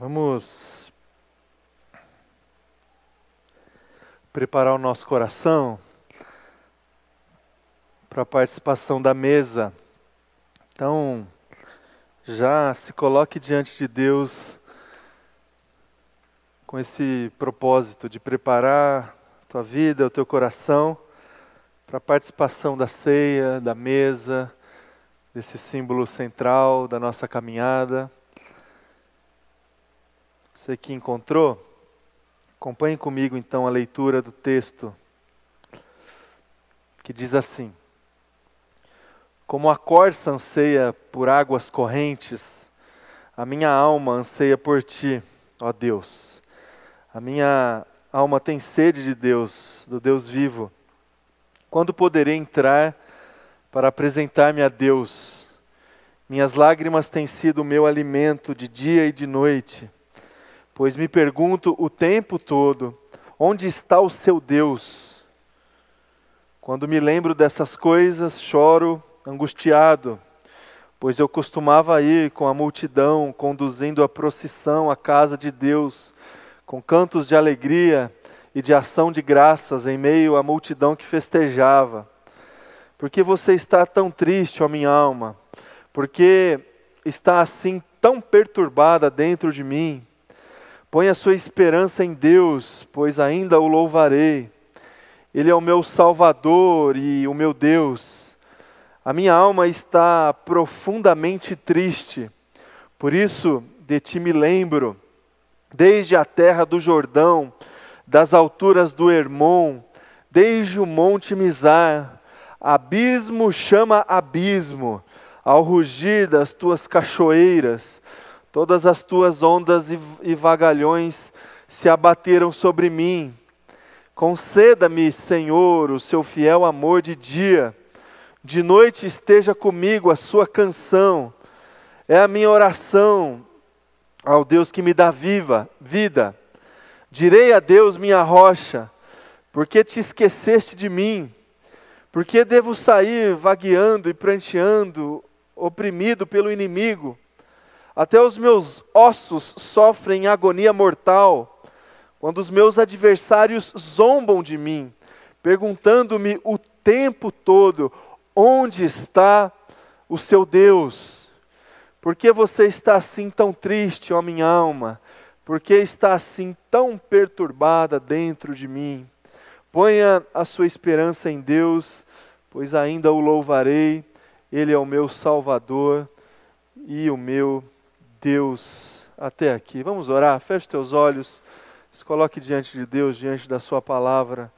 Vamos preparar o nosso coração para a participação da mesa. Então, já se coloque diante de Deus com esse propósito de preparar a tua vida, o teu coração para a participação da ceia, da mesa, desse símbolo central da nossa caminhada. Você que encontrou, acompanhe comigo então a leitura do texto que diz assim: Como a corça anseia por águas correntes, a minha alma anseia por ti, ó Deus. A minha alma tem sede de Deus, do Deus vivo. Quando poderei entrar para apresentar-me a Deus? Minhas lágrimas têm sido o meu alimento de dia e de noite pois me pergunto o tempo todo: onde está o seu Deus? Quando me lembro dessas coisas, choro angustiado, pois eu costumava ir com a multidão, conduzindo a procissão à casa de Deus, com cantos de alegria e de ação de graças em meio à multidão que festejava. Por que você está tão triste, ó minha alma? Por que está assim tão perturbada dentro de mim? Põe a sua esperança em Deus, pois ainda o louvarei. Ele é o meu Salvador e o meu Deus. A minha alma está profundamente triste, por isso de ti me lembro, desde a terra do Jordão, das alturas do Hermon, desde o monte Mizar, abismo chama abismo, ao rugir das tuas cachoeiras, Todas as tuas ondas e vagalhões se abateram sobre mim. Conceda-me, Senhor, o seu fiel amor de dia. De noite esteja comigo a sua canção. É a minha oração ao Deus que me dá viva vida. Direi a Deus, minha rocha, porque te esqueceste de mim? Porque devo sair vagueando e pranteando, oprimido pelo inimigo? Até os meus ossos sofrem agonia mortal, quando os meus adversários zombam de mim, perguntando-me o tempo todo: onde está o seu Deus? Por que você está assim tão triste, ó minha alma? Por que está assim tão perturbada dentro de mim? Ponha a sua esperança em Deus, pois ainda o louvarei, Ele é o meu Salvador e o meu Deus até aqui. Vamos orar, feche teus olhos, se coloque diante de Deus, diante da Sua palavra,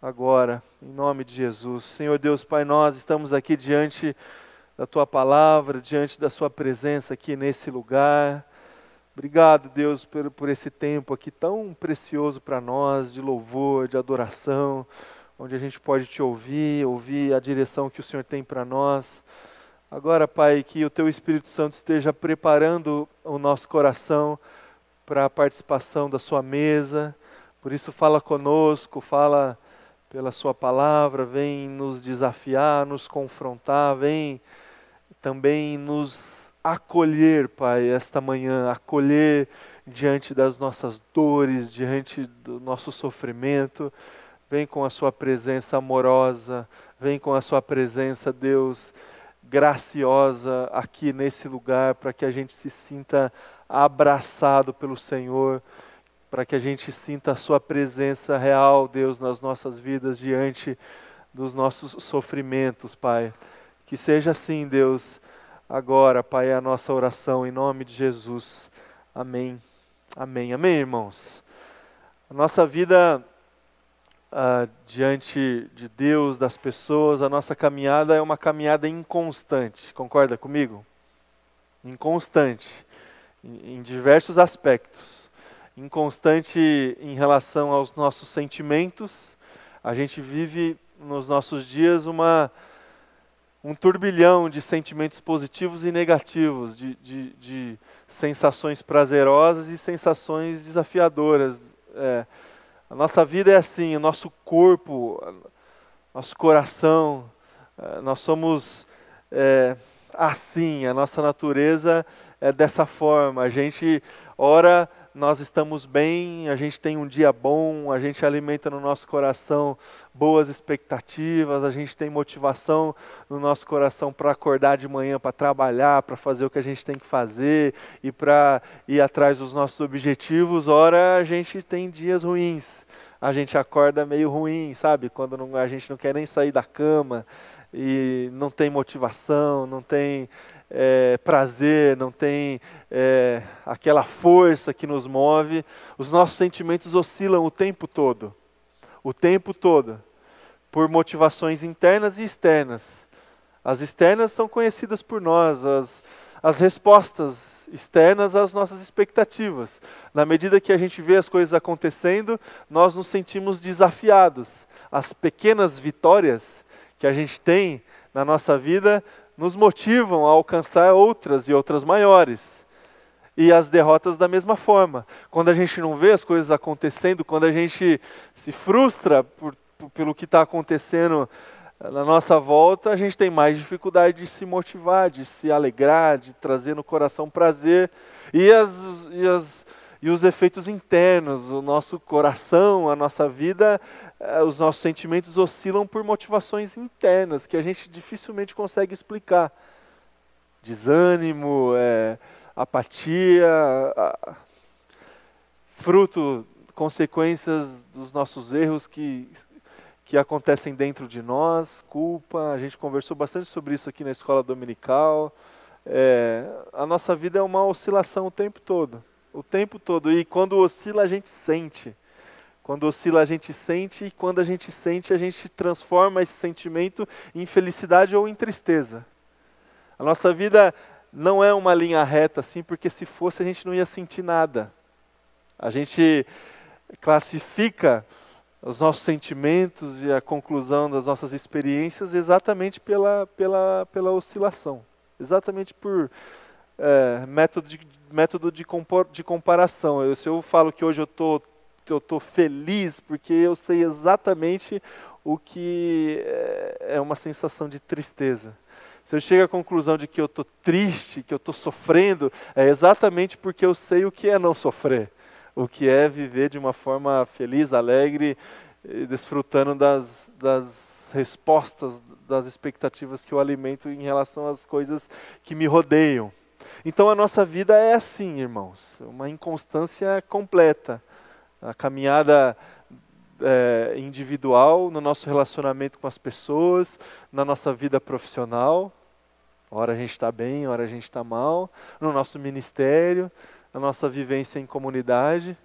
agora, em nome de Jesus. Senhor Deus, Pai, nós estamos aqui diante da Tua palavra, diante da Sua presença aqui nesse lugar. Obrigado, Deus, por, por esse tempo aqui tão precioso para nós, de louvor, de adoração, onde a gente pode te ouvir, ouvir a direção que o Senhor tem para nós. Agora, Pai, que o Teu Espírito Santo esteja preparando o nosso coração para a participação da Sua mesa. Por isso, fala conosco, fala pela Sua palavra, vem nos desafiar, nos confrontar, vem também nos acolher, Pai, esta manhã, acolher diante das nossas dores, diante do nosso sofrimento. Vem com a Sua presença amorosa, vem com a Sua presença, Deus graciosa aqui nesse lugar, para que a gente se sinta abraçado pelo Senhor, para que a gente sinta a Sua presença real, Deus, nas nossas vidas, diante dos nossos sofrimentos, Pai. Que seja assim, Deus, agora, Pai, é a nossa oração, em nome de Jesus. Amém. Amém. Amém, irmãos. A nossa vida uh, diante de Deus, das pessoas, a nossa caminhada é uma caminhada inconstante. Concorda comigo? Inconstante, em, em diversos aspectos. Inconstante em relação aos nossos sentimentos. A gente vive nos nossos dias uma um turbilhão de sentimentos positivos e negativos, de, de, de sensações prazerosas e sensações desafiadoras. É, a nossa vida é assim, o nosso corpo, nosso coração, eh, nós somos é, assim, a nossa natureza é dessa forma. A gente ora nós estamos bem, a gente tem um dia bom, a gente alimenta no nosso coração boas expectativas, a gente tem motivação no nosso coração para acordar de manhã, para trabalhar, para fazer o que a gente tem que fazer e para ir atrás dos nossos objetivos. Ora, a gente tem dias ruins, a gente acorda meio ruim, sabe? Quando não, a gente não quer nem sair da cama e não tem motivação, não tem é, prazer, não tem é, aquela força que nos move, os nossos sentimentos oscilam o tempo todo. O tempo todo. Por motivações internas e externas. As externas são conhecidas por nós, as, as respostas externas às nossas expectativas. Na medida que a gente vê as coisas acontecendo, nós nos sentimos desafiados. As pequenas vitórias que a gente tem na nossa vida nos motivam a alcançar outras e outras maiores. E as derrotas da mesma forma. Quando a gente não vê as coisas acontecendo, quando a gente se frustra por, por, pelo que está acontecendo na nossa volta, a gente tem mais dificuldade de se motivar, de se alegrar, de trazer no coração prazer. E, as, e, as, e os efeitos internos, o nosso coração, a nossa vida, os nossos sentimentos oscilam por motivações internas que a gente dificilmente consegue explicar. Desânimo, é, apatia, a, fruto, consequências dos nossos erros que, que acontecem dentro de nós, culpa. A gente conversou bastante sobre isso aqui na escola dominical. É, a nossa vida é uma oscilação o tempo todo. O tempo todo. E quando oscila, a gente sente. Quando oscila, a gente sente, e quando a gente sente, a gente transforma esse sentimento em felicidade ou em tristeza. A nossa vida não é uma linha reta assim, porque se fosse a gente não ia sentir nada. A gente classifica os nossos sentimentos e a conclusão das nossas experiências exatamente pela, pela, pela oscilação, exatamente por é, método, de, método de, compor, de comparação. Eu, se eu falo que hoje eu estou eu estou feliz porque eu sei exatamente o que é, é uma sensação de tristeza. Se eu chego à conclusão de que eu estou triste, que eu estou sofrendo, é exatamente porque eu sei o que é não sofrer, o que é viver de uma forma feliz, alegre, desfrutando das, das respostas, das expectativas que eu alimento em relação às coisas que me rodeiam. Então a nossa vida é assim, irmãos, uma inconstância completa a caminhada é, individual, no nosso relacionamento com as pessoas, na nossa vida profissional. Ora a gente está bem, ora a gente está mal, no nosso ministério, na nossa vivência em comunidade.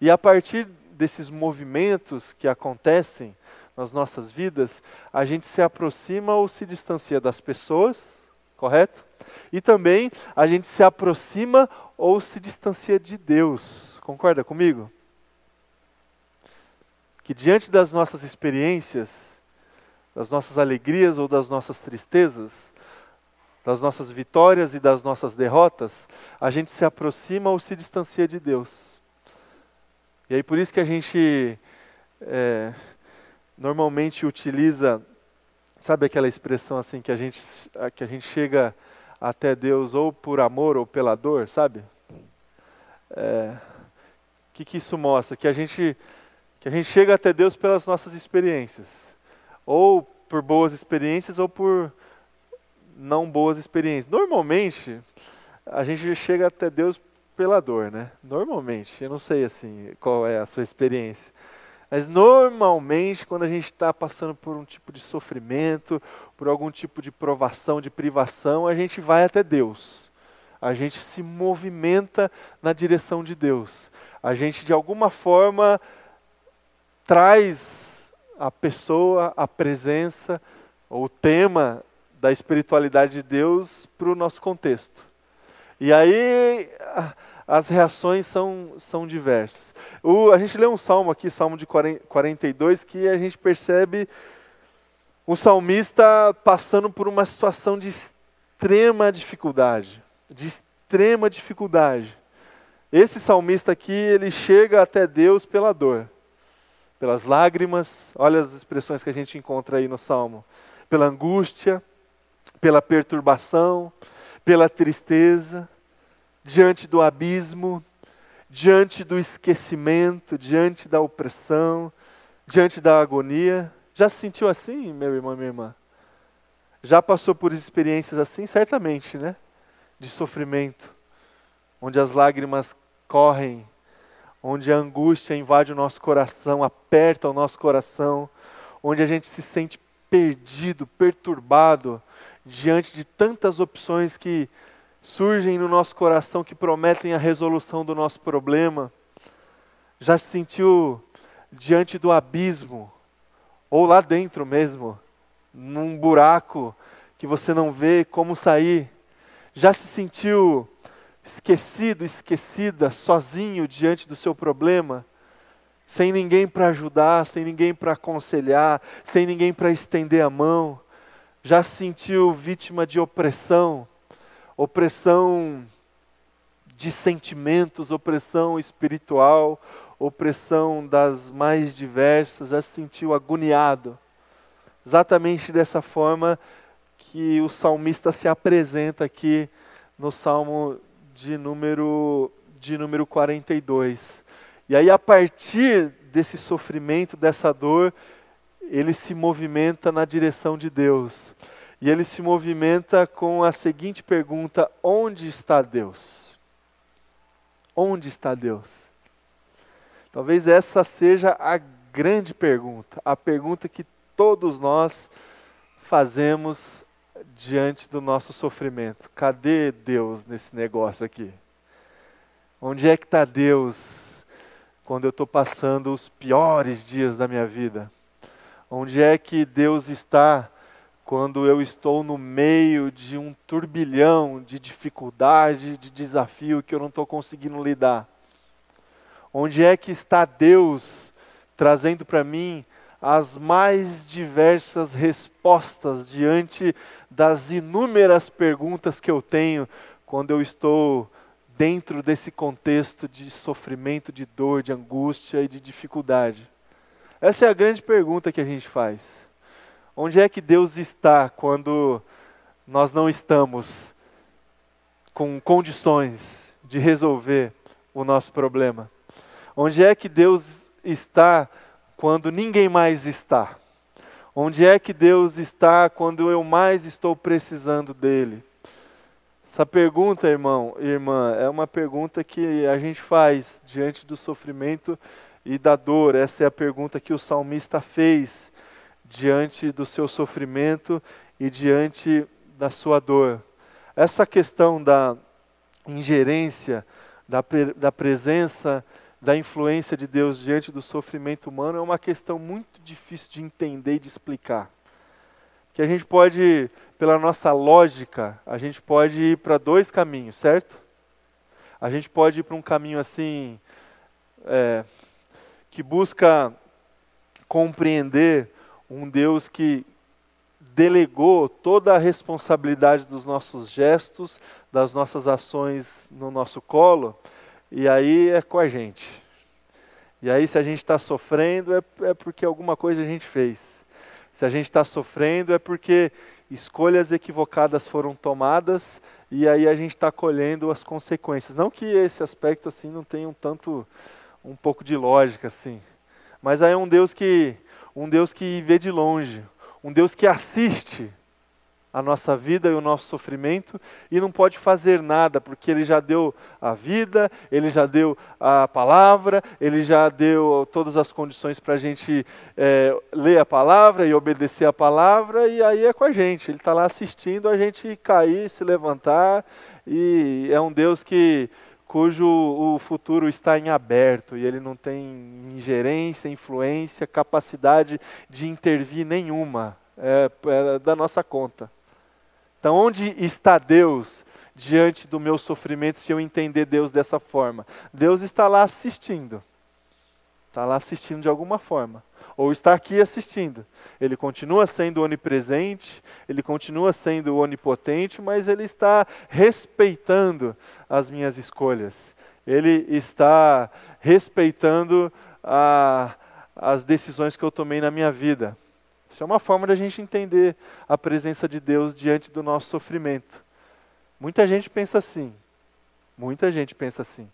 E a partir desses movimentos que acontecem nas nossas vidas, a gente se aproxima ou se distancia das pessoas, correto? E também a gente se aproxima ou se distancia de Deus. Concorda comigo? Que diante das nossas experiências, das nossas alegrias ou das nossas tristezas, das nossas vitórias e das nossas derrotas, a gente se aproxima ou se distancia de Deus. E aí por isso que a gente é, normalmente utiliza, sabe aquela expressão assim que a gente que a gente chega até Deus ou por amor ou pela dor, sabe? O é, que, que isso mostra? Que a gente que a gente chega até Deus pelas nossas experiências, ou por boas experiências ou por não boas experiências. Normalmente, a gente chega até Deus pela dor, né? Normalmente, eu não sei assim qual é a sua experiência. Mas normalmente, quando a gente está passando por um tipo de sofrimento, por algum tipo de provação, de privação, a gente vai até Deus. A gente se movimenta na direção de Deus. A gente, de alguma forma, traz a pessoa, a presença, o tema da espiritualidade de Deus para o nosso contexto. E aí as reações são, são diversas. O, a gente lê um salmo aqui, Salmo de 42, que a gente percebe um salmista passando por uma situação de extrema dificuldade. De extrema dificuldade. Esse salmista aqui, ele chega até Deus pela dor pelas lágrimas, olha as expressões que a gente encontra aí no Salmo, pela angústia, pela perturbação, pela tristeza. diante do abismo, diante do esquecimento, diante da opressão, diante da agonia. Já se sentiu assim, meu irmão, minha irmã? Já passou por experiências assim? Certamente, né? De sofrimento, onde as lágrimas correm, onde a angústia invade o nosso coração, aperta o nosso coração, onde a gente se sente perdido, perturbado diante de tantas opções que surgem no nosso coração que prometem a resolução do nosso problema. Já se sentiu diante do abismo, ou lá dentro mesmo, num buraco que você não vê como sair. Já se sentiu esquecido, esquecida, sozinho diante do seu problema? sem ninguém para ajudar, sem ninguém para aconselhar, sem ninguém para estender a mão. Já se sentiu vítima de opressão, opressão de sentimentos, opressão espiritual, opressão das mais diversas, já se sentiu agoniado. Exatamente dessa forma que o salmista se apresenta aqui no Salmo de número, de número 42. E aí, a partir desse sofrimento, dessa dor, ele se movimenta na direção de Deus. E ele se movimenta com a seguinte pergunta: onde está Deus? Onde está Deus? Talvez essa seja a grande pergunta, a pergunta que todos nós fazemos diante do nosso sofrimento. Cadê Deus nesse negócio aqui? Onde é que está Deus quando eu estou passando os piores dias da minha vida? Onde é que Deus está quando eu estou no meio de um turbilhão de dificuldade, de desafio que eu não estou conseguindo lidar? Onde é que está Deus trazendo para mim as mais diversas respostas diante das inúmeras perguntas que eu tenho quando eu estou dentro desse contexto de sofrimento, de dor, de angústia e de dificuldade? Essa é a grande pergunta que a gente faz. Onde é que Deus está quando nós não estamos com condições de resolver o nosso problema? Onde é que Deus está quando ninguém mais está? Onde é que Deus está quando eu mais estou precisando dele? Essa pergunta, irmão, irmã, é uma pergunta que a gente faz diante do sofrimento e da dor. Essa é a pergunta que o salmista fez diante do seu sofrimento e diante da sua dor. Essa questão da ingerência, da, da presença, da influência de Deus diante do sofrimento humano é uma questão muito difícil de entender e de explicar. Que a gente pode pela nossa lógica, a gente pode ir para dois caminhos, certo? A gente pode ir para um caminho assim, é, que busca compreender um Deus que delegou toda a responsabilidade dos nossos gestos, das nossas ações no nosso colo, e aí é com a gente. E aí, se a gente está sofrendo, é, é porque alguma coisa a gente fez. Se a gente está sofrendo, é porque escolhas equivocadas foram tomadas e aí a gente está colhendo as consequências. Não que esse aspecto assim não tenha um tanto, um pouco de lógica assim, mas aí é um Deus que, um Deus que vê de longe, um Deus que assiste a nossa vida e o nosso sofrimento e não pode fazer nada, porque Ele já deu a vida, Ele já deu a palavra, Ele já deu todas as condições para a gente é, ler a palavra e obedecer a palavra, e aí é com a gente. Ele está lá assistindo a gente cair, se levantar, e é um Deus que cujo o futuro está em aberto e ele não tem ingerência, influência, capacidade de intervir nenhuma. É, é da nossa conta. Então, onde está Deus diante do meu sofrimento se eu entender Deus dessa forma? Deus está lá assistindo. Está lá assistindo de alguma forma. Ou está aqui assistindo. Ele continua sendo onipresente, ele continua sendo onipotente, mas ele está respeitando as minhas escolhas. Ele está respeitando a, as decisões que eu tomei na minha vida. Isso é uma forma da gente entender a presença de Deus diante do nosso sofrimento. Muita gente pensa assim: Muita gente pensa assim.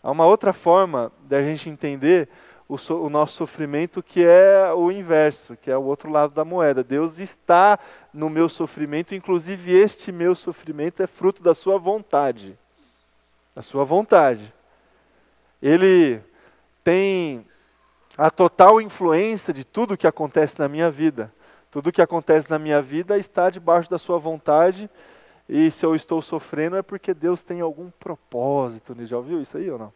Há uma outra forma da gente entender o, so, o, nosso sofrimento que é o inverso, que é o outro lado da moeda. Deus está no meu sofrimento, inclusive este meu sofrimento é fruto da sua vontade. Da sua vontade. Ele tem a total influência de tudo que acontece na minha vida. Tudo que acontece na minha vida está debaixo da sua vontade. E se eu estou sofrendo é porque Deus tem algum propósito. Já ouviu isso aí ou não?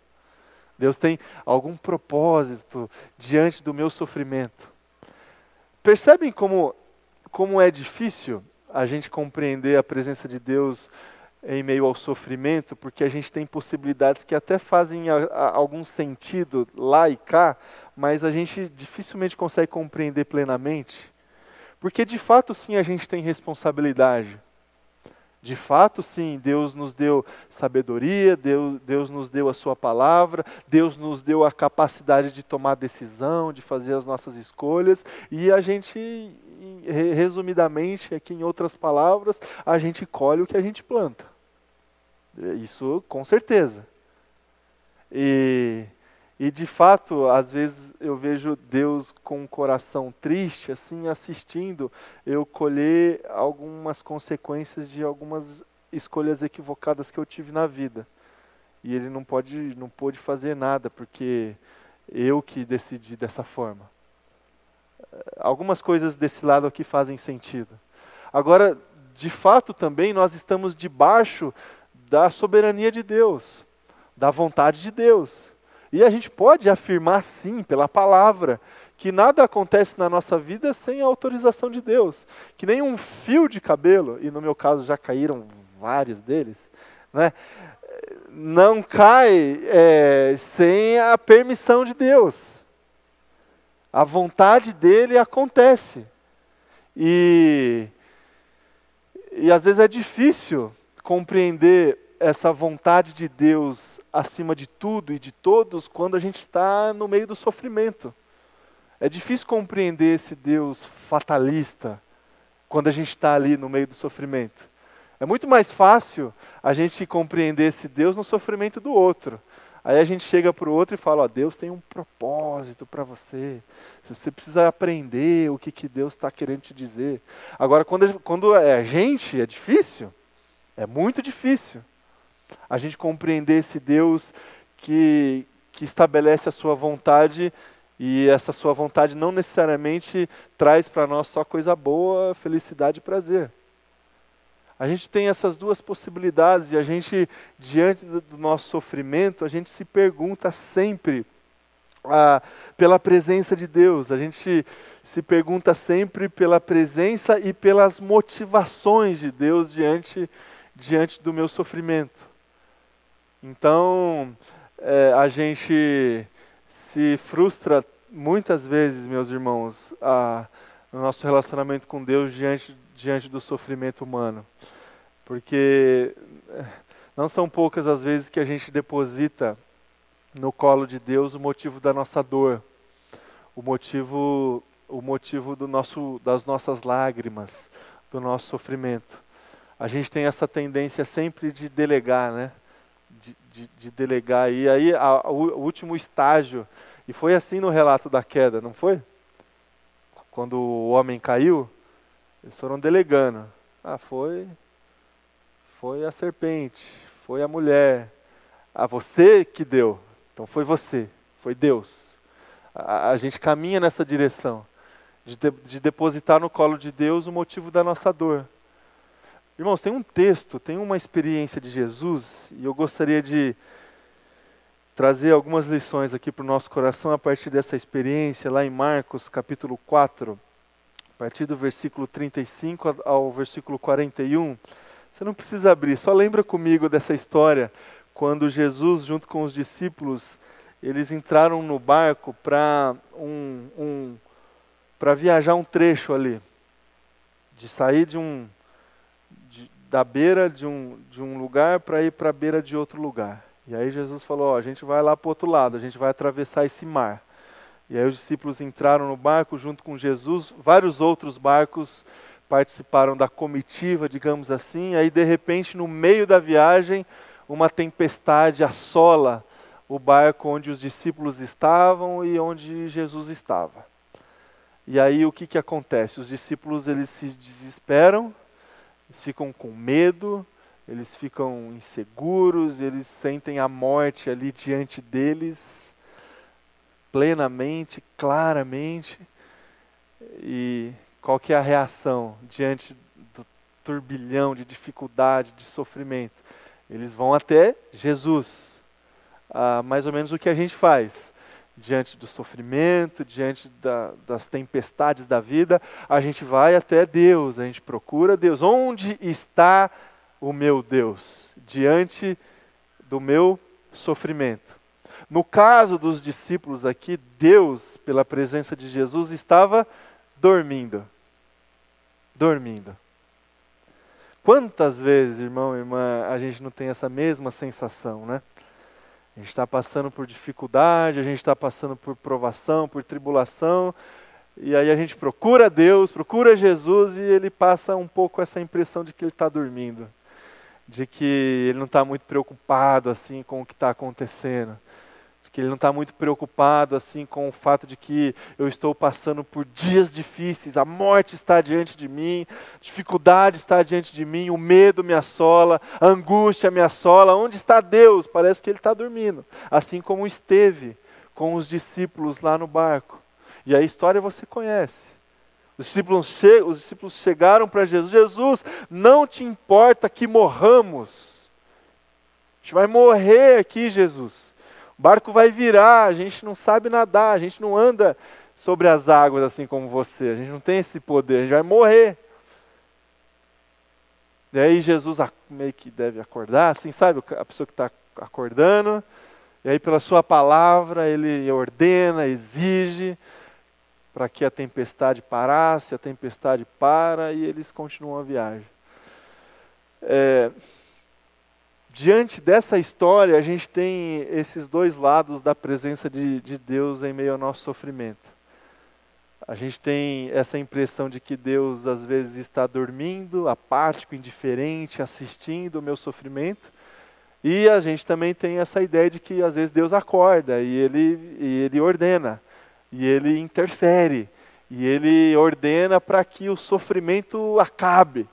Deus tem algum propósito diante do meu sofrimento. Percebem como, como é difícil a gente compreender a presença de Deus em meio ao sofrimento, porque a gente tem possibilidades que até fazem a, a, algum sentido lá e cá, mas a gente dificilmente consegue compreender plenamente. Porque de fato, sim, a gente tem responsabilidade. De fato, sim, Deus nos deu sabedoria, Deus, Deus nos deu a Sua palavra, Deus nos deu a capacidade de tomar decisão, de fazer as nossas escolhas, e a gente, resumidamente, aqui em outras palavras, a gente colhe o que a gente planta. Isso com certeza. E e de fato, às vezes eu vejo Deus com um coração triste, assim, assistindo eu colher algumas consequências de algumas escolhas equivocadas que eu tive na vida. E ele não pode, não pôde fazer nada, porque eu que decidi dessa forma. Algumas coisas desse lado aqui fazem sentido. Agora, de fato também nós estamos debaixo da soberania de Deus, da vontade de Deus. E a gente pode afirmar sim, pela palavra, que nada acontece na nossa vida sem a autorização de Deus. Que nem um fio de cabelo, e no meu caso já caíram vários deles, né? não cai é, sem a permissão de Deus. A vontade dele acontece. E, e às vezes é difícil compreender essa vontade de Deus acima de tudo e de todos quando a gente está no meio do sofrimento. É difícil compreender esse Deus fatalista quando a gente está ali no meio do sofrimento. É muito mais fácil a gente compreender esse Deus no sofrimento do outro. Aí a gente chega para o outro e fala: ó, Deus tem um propósito para você. Você precisa aprender o que, que Deus está querendo te dizer. Agora, quando, quando é a gente, é difícil. É muito difícil a gente compreender esse Deus que, que estabelece a sua vontade e essa sua vontade não necessariamente traz para nós só coisa boa, felicidade e prazer. A gente tem essas duas possibilidades e a gente, diante do nosso sofrimento, a gente se pergunta sempre ah, pela presença de Deus, a gente se pergunta sempre pela presença e pelas motivações de Deus diante, diante do meu sofrimento. Então, é, a gente se frustra muitas vezes, meus irmãos, a, no nosso relacionamento com Deus diante, diante do sofrimento humano. Porque é, não são poucas as vezes que a gente deposita no colo de Deus o motivo da nossa dor, o motivo, o motivo do nosso, das nossas lágrimas, do nosso sofrimento. A gente tem essa tendência sempre de delegar, né? De, de, de delegar. E aí a, a, o último estágio, e foi assim no relato da queda, não foi? Quando o homem caiu, eles foram delegando. Ah, foi, foi a serpente, foi a mulher. Ah, você que deu. Então foi você, foi Deus. A, a gente caminha nessa direção de, de, de depositar no colo de Deus o motivo da nossa dor. Irmãos, tem um texto, tem uma experiência de Jesus, e eu gostaria de trazer algumas lições aqui para o nosso coração a partir dessa experiência, lá em Marcos, capítulo 4, a partir do versículo 35 ao versículo 41. Você não precisa abrir, só lembra comigo dessa história, quando Jesus, junto com os discípulos, eles entraram no barco para um, um, viajar um trecho ali, de sair de um da beira de um, de um lugar para ir para a beira de outro lugar. E aí Jesus falou: a gente vai lá para o outro lado, a gente vai atravessar esse mar. E aí os discípulos entraram no barco junto com Jesus, vários outros barcos participaram da comitiva, digamos assim. Aí de repente, no meio da viagem, uma tempestade assola o barco onde os discípulos estavam e onde Jesus estava. E aí o que, que acontece? Os discípulos eles se desesperam, eles ficam com medo, eles ficam inseguros, eles sentem a morte ali diante deles, plenamente, claramente. E qual que é a reação diante do turbilhão de dificuldade, de sofrimento? Eles vão até Jesus. Ah, mais ou menos o que a gente faz diante do sofrimento, diante da, das tempestades da vida, a gente vai até Deus, a gente procura Deus. Onde está o meu Deus? Diante do meu sofrimento. No caso dos discípulos aqui, Deus, pela presença de Jesus, estava dormindo. Dormindo. Quantas vezes, irmão e irmã, a gente não tem essa mesma sensação, né? A gente está passando por dificuldade, a gente está passando por provação, por tribulação, e aí a gente procura Deus, procura Jesus e ele passa um pouco essa impressão de que ele está dormindo, de que ele não está muito preocupado assim com o que está acontecendo que ele não está muito preocupado assim com o fato de que eu estou passando por dias difíceis, a morte está diante de mim, dificuldade está diante de mim, o medo me assola, a angústia me assola. Onde está Deus? Parece que ele está dormindo, assim como esteve com os discípulos lá no barco. E a história você conhece. Os discípulos, che os discípulos chegaram para Jesus: Jesus, não te importa que morramos. A gente vai morrer aqui, Jesus. O barco vai virar, a gente não sabe nadar, a gente não anda sobre as águas assim como você, a gente não tem esse poder, a gente vai morrer. E aí Jesus meio que deve acordar, assim, sabe? A pessoa que está acordando, e aí pela sua palavra ele ordena, exige para que a tempestade parasse, a tempestade para e eles continuam a viagem. É, diante dessa história, a gente tem esses dois lados da presença de, de Deus em meio ao nosso sofrimento. A gente tem essa impressão de que Deus às vezes está dormindo, apático, indiferente, assistindo o meu sofrimento. E a gente também tem essa ideia de que às vezes Deus acorda e ele, e ele ordena, e ele interfere, e ele ordena para que o sofrimento acabe.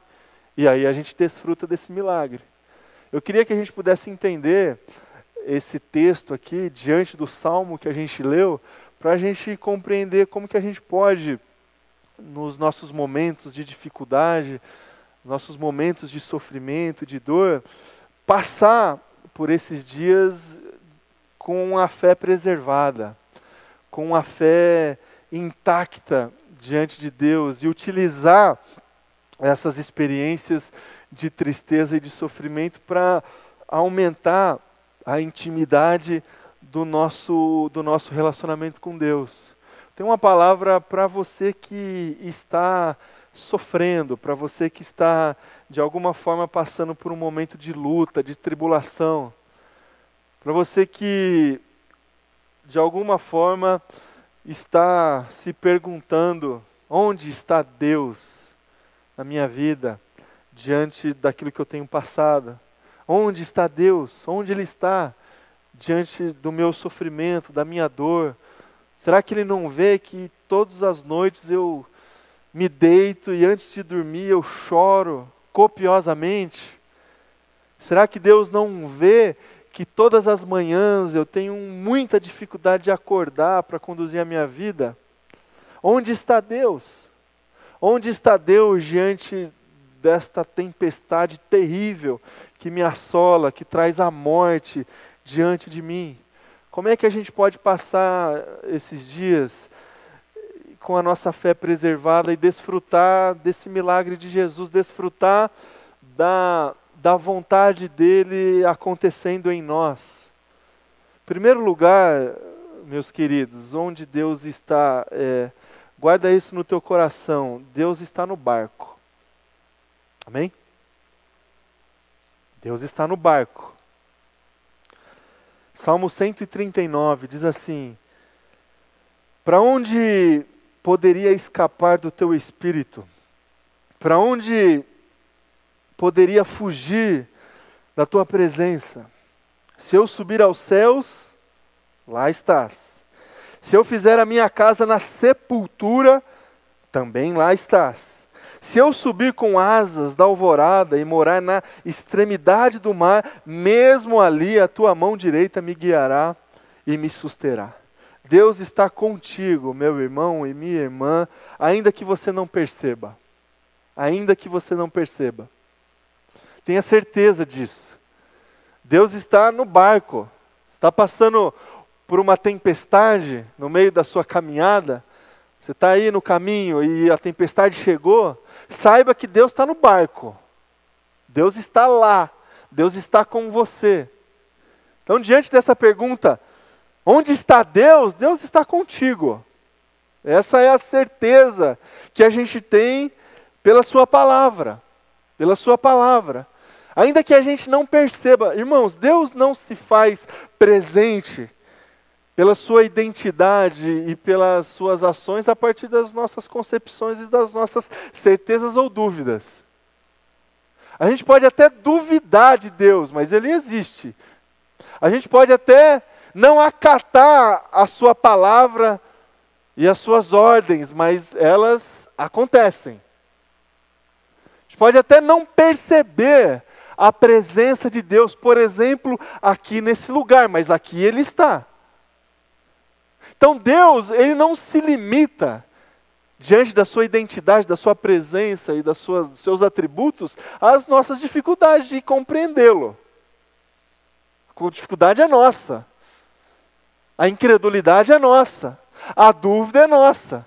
E aí a gente desfruta desse milagre. Eu queria que a gente pudesse entender esse texto aqui diante do salmo que a gente leu, para a gente compreender como que a gente pode, nos nossos momentos de dificuldade, nossos momentos de sofrimento, de dor, passar por esses dias com a fé preservada, com a fé intacta diante de Deus e utilizar essas experiências de tristeza e de sofrimento para aumentar a intimidade do nosso, do nosso relacionamento com Deus. Tem uma palavra para você que está sofrendo, para você que está de alguma forma passando por um momento de luta, de tribulação, para você que de alguma forma está se perguntando: onde está Deus na minha vida? Diante daquilo que eu tenho passado? Onde está Deus? Onde Ele está diante do meu sofrimento, da minha dor? Será que Ele não vê que todas as noites eu me deito e antes de dormir eu choro copiosamente? Será que Deus não vê que todas as manhãs eu tenho muita dificuldade de acordar para conduzir a minha vida? Onde está Deus? Onde está Deus diante desta tempestade terrível que me assola, que traz a morte diante de mim. Como é que a gente pode passar esses dias com a nossa fé preservada e desfrutar desse milagre de Jesus, desfrutar da, da vontade dele acontecendo em nós? Em primeiro lugar, meus queridos, onde Deus está, é, guarda isso no teu coração: Deus está no barco. Amém? Deus está no barco. Salmo 139 diz assim: Para onde poderia escapar do teu espírito? Para onde poderia fugir da tua presença. Se eu subir aos céus, lá estás. Se eu fizer a minha casa na sepultura, também lá estás. Se eu subir com asas da alvorada e morar na extremidade do mar, mesmo ali a tua mão direita me guiará e me susterá. Deus está contigo, meu irmão e minha irmã, ainda que você não perceba. Ainda que você não perceba. Tenha certeza disso. Deus está no barco, está passando por uma tempestade no meio da sua caminhada. Você está aí no caminho e a tempestade chegou saiba que Deus está no barco. Deus está lá. Deus está com você. Então, diante dessa pergunta, onde está Deus? Deus está contigo. Essa é a certeza que a gente tem pela Sua palavra. Pela Sua palavra. Ainda que a gente não perceba, irmãos, Deus não se faz presente pela sua identidade e pelas suas ações a partir das nossas concepções e das nossas certezas ou dúvidas. A gente pode até duvidar de Deus, mas Ele existe. A gente pode até não acatar a Sua palavra e as Suas ordens, mas elas acontecem. A gente pode até não perceber a presença de Deus, por exemplo, aqui nesse lugar, mas aqui Ele está. Então Deus, ele não se limita diante da sua identidade, da sua presença e das suas, dos seus atributos, às nossas dificuldades de compreendê-lo. A dificuldade é nossa. A incredulidade é nossa. A dúvida é nossa.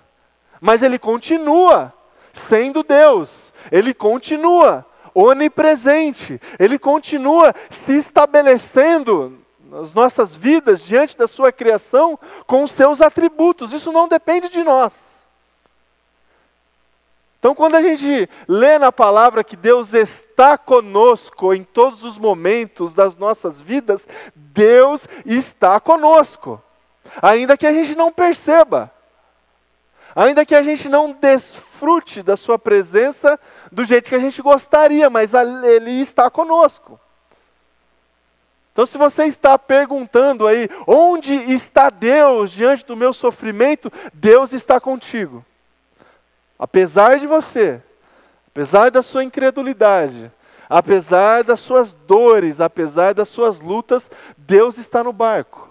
Mas ele continua sendo Deus. Ele continua onipresente. Ele continua se estabelecendo as nossas vidas diante da sua criação com os seus atributos. Isso não depende de nós. Então, quando a gente lê na palavra que Deus está conosco em todos os momentos das nossas vidas, Deus está conosco. Ainda que a gente não perceba, ainda que a gente não desfrute da Sua presença do jeito que a gente gostaria, mas Ele está conosco. Então, se você está perguntando aí, onde está Deus diante do meu sofrimento, Deus está contigo. Apesar de você, apesar da sua incredulidade, apesar das suas dores, apesar das suas lutas, Deus está no barco.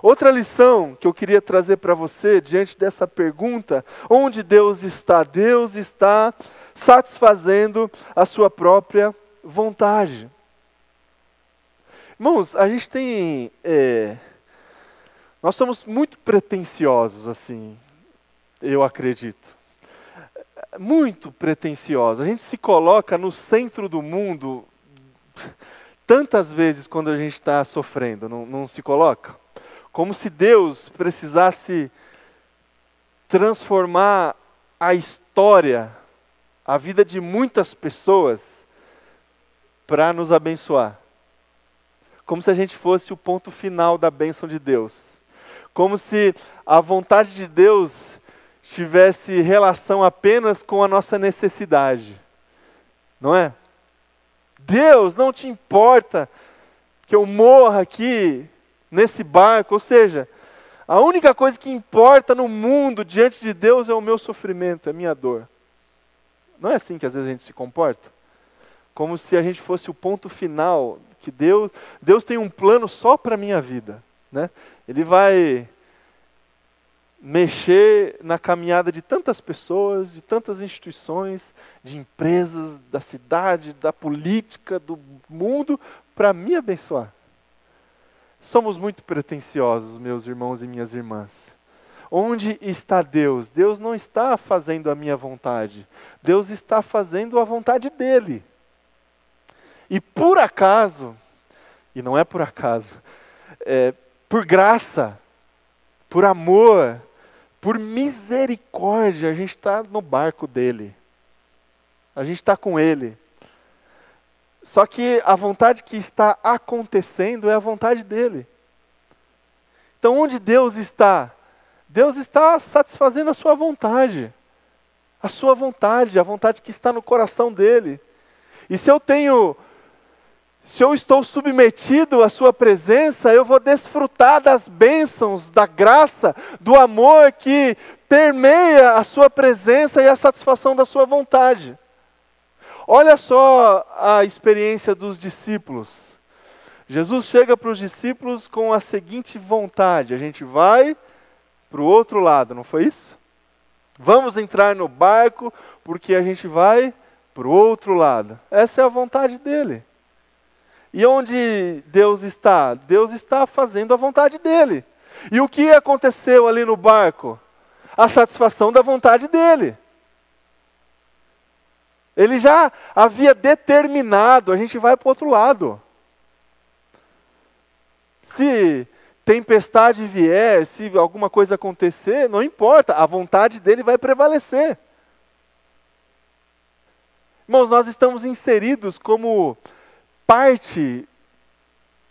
Outra lição que eu queria trazer para você diante dessa pergunta: onde Deus está? Deus está satisfazendo a sua própria vontade. Irmãos, a gente tem. É, nós somos muito pretensiosos, assim, eu acredito. Muito pretensiosos. A gente se coloca no centro do mundo tantas vezes quando a gente está sofrendo, não, não se coloca? Como se Deus precisasse transformar a história, a vida de muitas pessoas, para nos abençoar como se a gente fosse o ponto final da bênção de Deus. Como se a vontade de Deus tivesse relação apenas com a nossa necessidade. Não é? Deus, não te importa que eu morra aqui nesse barco, ou seja, a única coisa que importa no mundo diante de Deus é o meu sofrimento, é a minha dor. Não é assim que às vezes a gente se comporta? Como se a gente fosse o ponto final que Deus, Deus tem um plano só para a minha vida. Né? Ele vai mexer na caminhada de tantas pessoas, de tantas instituições, de empresas, da cidade, da política, do mundo, para me abençoar. Somos muito pretensiosos, meus irmãos e minhas irmãs. Onde está Deus? Deus não está fazendo a minha vontade. Deus está fazendo a vontade dele. E por acaso, e não é por acaso, é, por graça, por amor, por misericórdia, a gente está no barco dele. A gente está com ele. Só que a vontade que está acontecendo é a vontade dele. Então, onde Deus está? Deus está satisfazendo a sua vontade. A sua vontade, a vontade que está no coração dele. E se eu tenho se eu estou submetido à Sua presença, eu vou desfrutar das bênçãos, da graça, do amor que permeia a Sua presença e a satisfação da Sua vontade. Olha só a experiência dos discípulos. Jesus chega para os discípulos com a seguinte vontade: a gente vai para o outro lado, não foi isso? Vamos entrar no barco porque a gente vai para o outro lado. Essa é a vontade dele. E onde Deus está? Deus está fazendo a vontade dele. E o que aconteceu ali no barco? A satisfação da vontade dele. Ele já havia determinado, a gente vai para o outro lado. Se tempestade vier, se alguma coisa acontecer, não importa, a vontade dele vai prevalecer. Irmãos, nós estamos inseridos como parte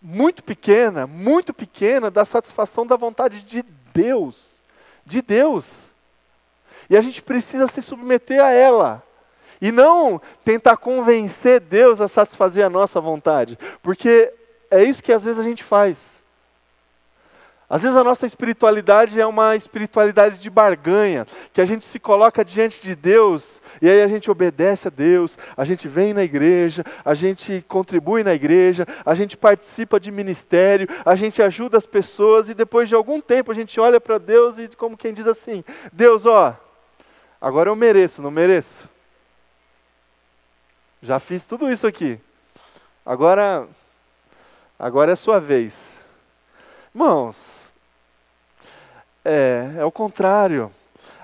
muito pequena, muito pequena da satisfação da vontade de Deus. De Deus. E a gente precisa se submeter a ela. E não tentar convencer Deus a satisfazer a nossa vontade. Porque é isso que às vezes a gente faz. Às vezes a nossa espiritualidade é uma espiritualidade de barganha, que a gente se coloca diante de Deus e aí a gente obedece a Deus, a gente vem na igreja, a gente contribui na igreja, a gente participa de ministério, a gente ajuda as pessoas e depois de algum tempo a gente olha para Deus e como quem diz assim: Deus, ó, agora eu mereço, não mereço? Já fiz tudo isso aqui. Agora, agora é sua vez. Irmãos, é, é o contrário.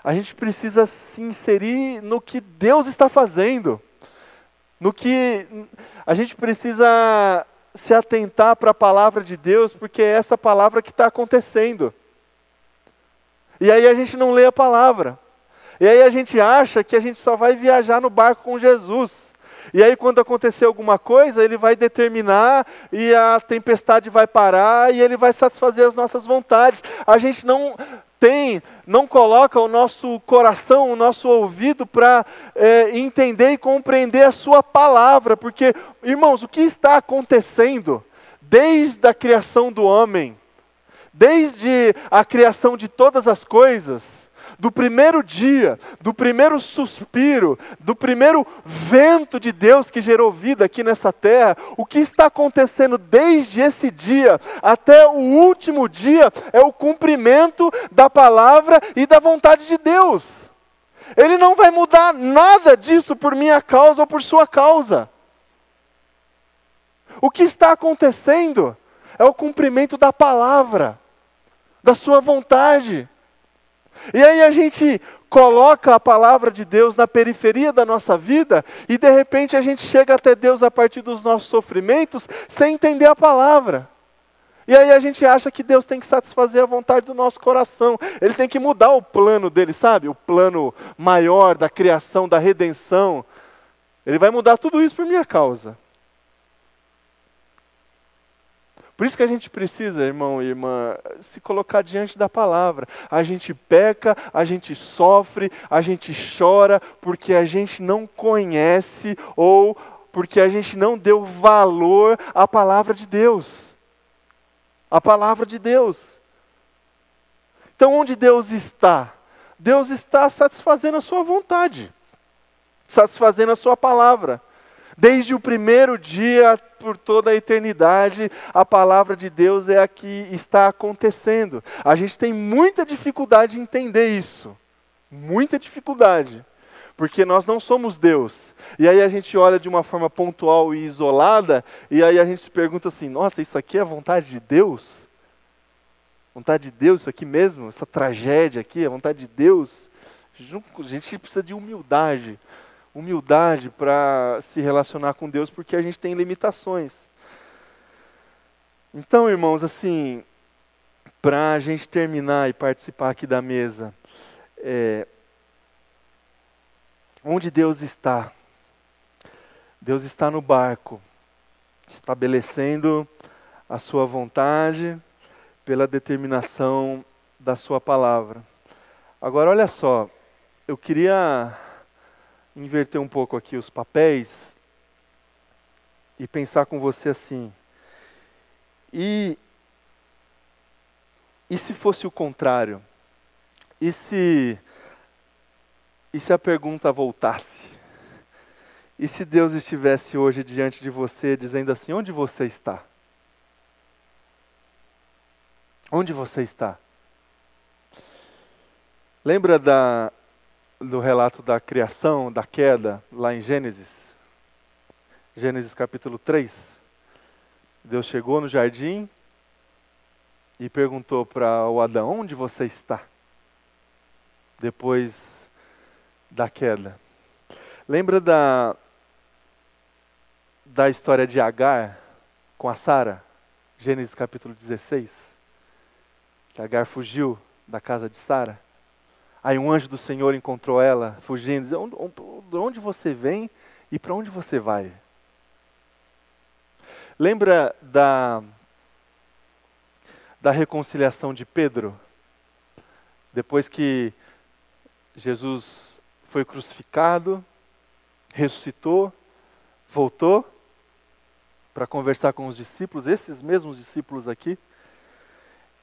A gente precisa se inserir no que Deus está fazendo. No que a gente precisa se atentar para a palavra de Deus, porque é essa palavra que está acontecendo. E aí a gente não lê a palavra. E aí a gente acha que a gente só vai viajar no barco com Jesus. E aí, quando acontecer alguma coisa, ele vai determinar e a tempestade vai parar e ele vai satisfazer as nossas vontades. A gente não tem, não coloca o nosso coração, o nosso ouvido para é, entender e compreender a Sua palavra, porque, irmãos, o que está acontecendo desde a criação do homem, desde a criação de todas as coisas, do primeiro dia, do primeiro suspiro, do primeiro vento de Deus que gerou vida aqui nessa terra, o que está acontecendo desde esse dia até o último dia é o cumprimento da palavra e da vontade de Deus. Ele não vai mudar nada disso por minha causa ou por sua causa. O que está acontecendo é o cumprimento da palavra, da sua vontade. E aí a gente coloca a palavra de Deus na periferia da nossa vida e de repente a gente chega até Deus a partir dos nossos sofrimentos sem entender a palavra. E aí a gente acha que Deus tem que satisfazer a vontade do nosso coração. Ele tem que mudar o plano dele, sabe? O plano maior da criação, da redenção. Ele vai mudar tudo isso por minha causa. Por isso que a gente precisa, irmão e irmã, se colocar diante da palavra. A gente peca, a gente sofre, a gente chora porque a gente não conhece ou porque a gente não deu valor à palavra de Deus. A palavra de Deus. Então, onde Deus está? Deus está satisfazendo a sua vontade, satisfazendo a sua palavra. Desde o primeiro dia, por toda a eternidade, a palavra de Deus é a que está acontecendo. A gente tem muita dificuldade em entender isso. Muita dificuldade. Porque nós não somos Deus. E aí a gente olha de uma forma pontual e isolada, e aí a gente se pergunta assim: nossa, isso aqui é a vontade de Deus? Vontade de Deus, isso aqui mesmo? Essa tragédia aqui, a vontade de Deus? A gente precisa de humildade humildade para se relacionar com Deus, porque a gente tem limitações. Então, irmãos, assim, para a gente terminar e participar aqui da mesa, é, onde Deus está? Deus está no barco, estabelecendo a sua vontade pela determinação da sua palavra. Agora, olha só, eu queria inverter um pouco aqui os papéis e pensar com você assim. E e se fosse o contrário? E se e se a pergunta voltasse? E se Deus estivesse hoje diante de você dizendo assim: onde você está? Onde você está? Lembra da, do relato da criação, da queda, lá em Gênesis? Gênesis capítulo 3. Deus chegou no jardim e perguntou para o Adão: Onde você está? Depois da queda. Lembra da, da história de Agar com a Sara, Gênesis capítulo 16, que Agar fugiu da casa de Sara. Aí um anjo do Senhor encontrou ela fugindo, dizendo: De onde você vem e para onde você vai? Lembra da, da reconciliação de Pedro? Depois que Jesus foi crucificado, ressuscitou, voltou, para conversar com os discípulos, esses mesmos discípulos aqui.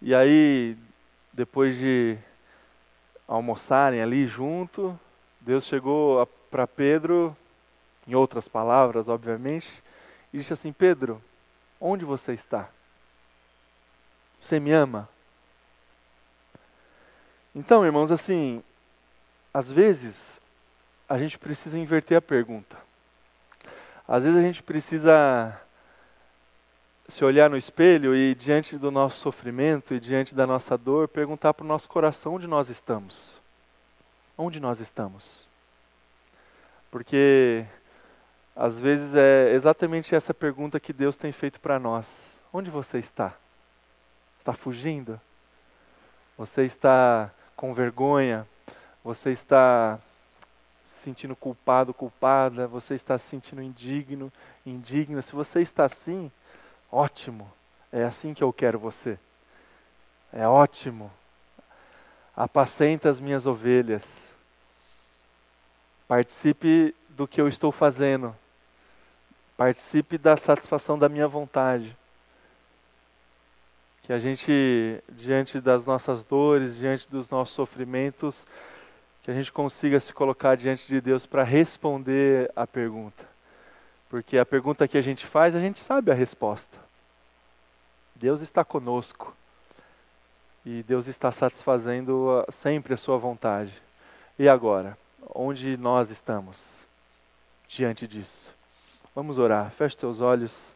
E aí, depois de almoçarem ali junto, Deus chegou para Pedro, em outras palavras, obviamente, e disse assim: Pedro, onde você está? Você me ama? Então, irmãos, assim, às vezes a gente precisa inverter a pergunta. Às vezes a gente precisa se olhar no espelho e, diante do nosso sofrimento e diante da nossa dor, perguntar para o nosso coração onde nós estamos. Onde nós estamos? Porque, às vezes, é exatamente essa pergunta que Deus tem feito para nós: Onde você está? Está fugindo? Você está com vergonha? Você está se sentindo culpado, culpada? Você está se sentindo indigno, indigna? Se você está assim, Ótimo, é assim que eu quero você. É ótimo. Apacenta as minhas ovelhas. Participe do que eu estou fazendo. Participe da satisfação da minha vontade. Que a gente, diante das nossas dores, diante dos nossos sofrimentos, que a gente consiga se colocar diante de Deus para responder a pergunta. Porque a pergunta que a gente faz, a gente sabe a resposta. Deus está conosco. E Deus está satisfazendo ah, sempre a sua vontade. E agora? Onde nós estamos diante disso? Vamos orar. Feche seus olhos.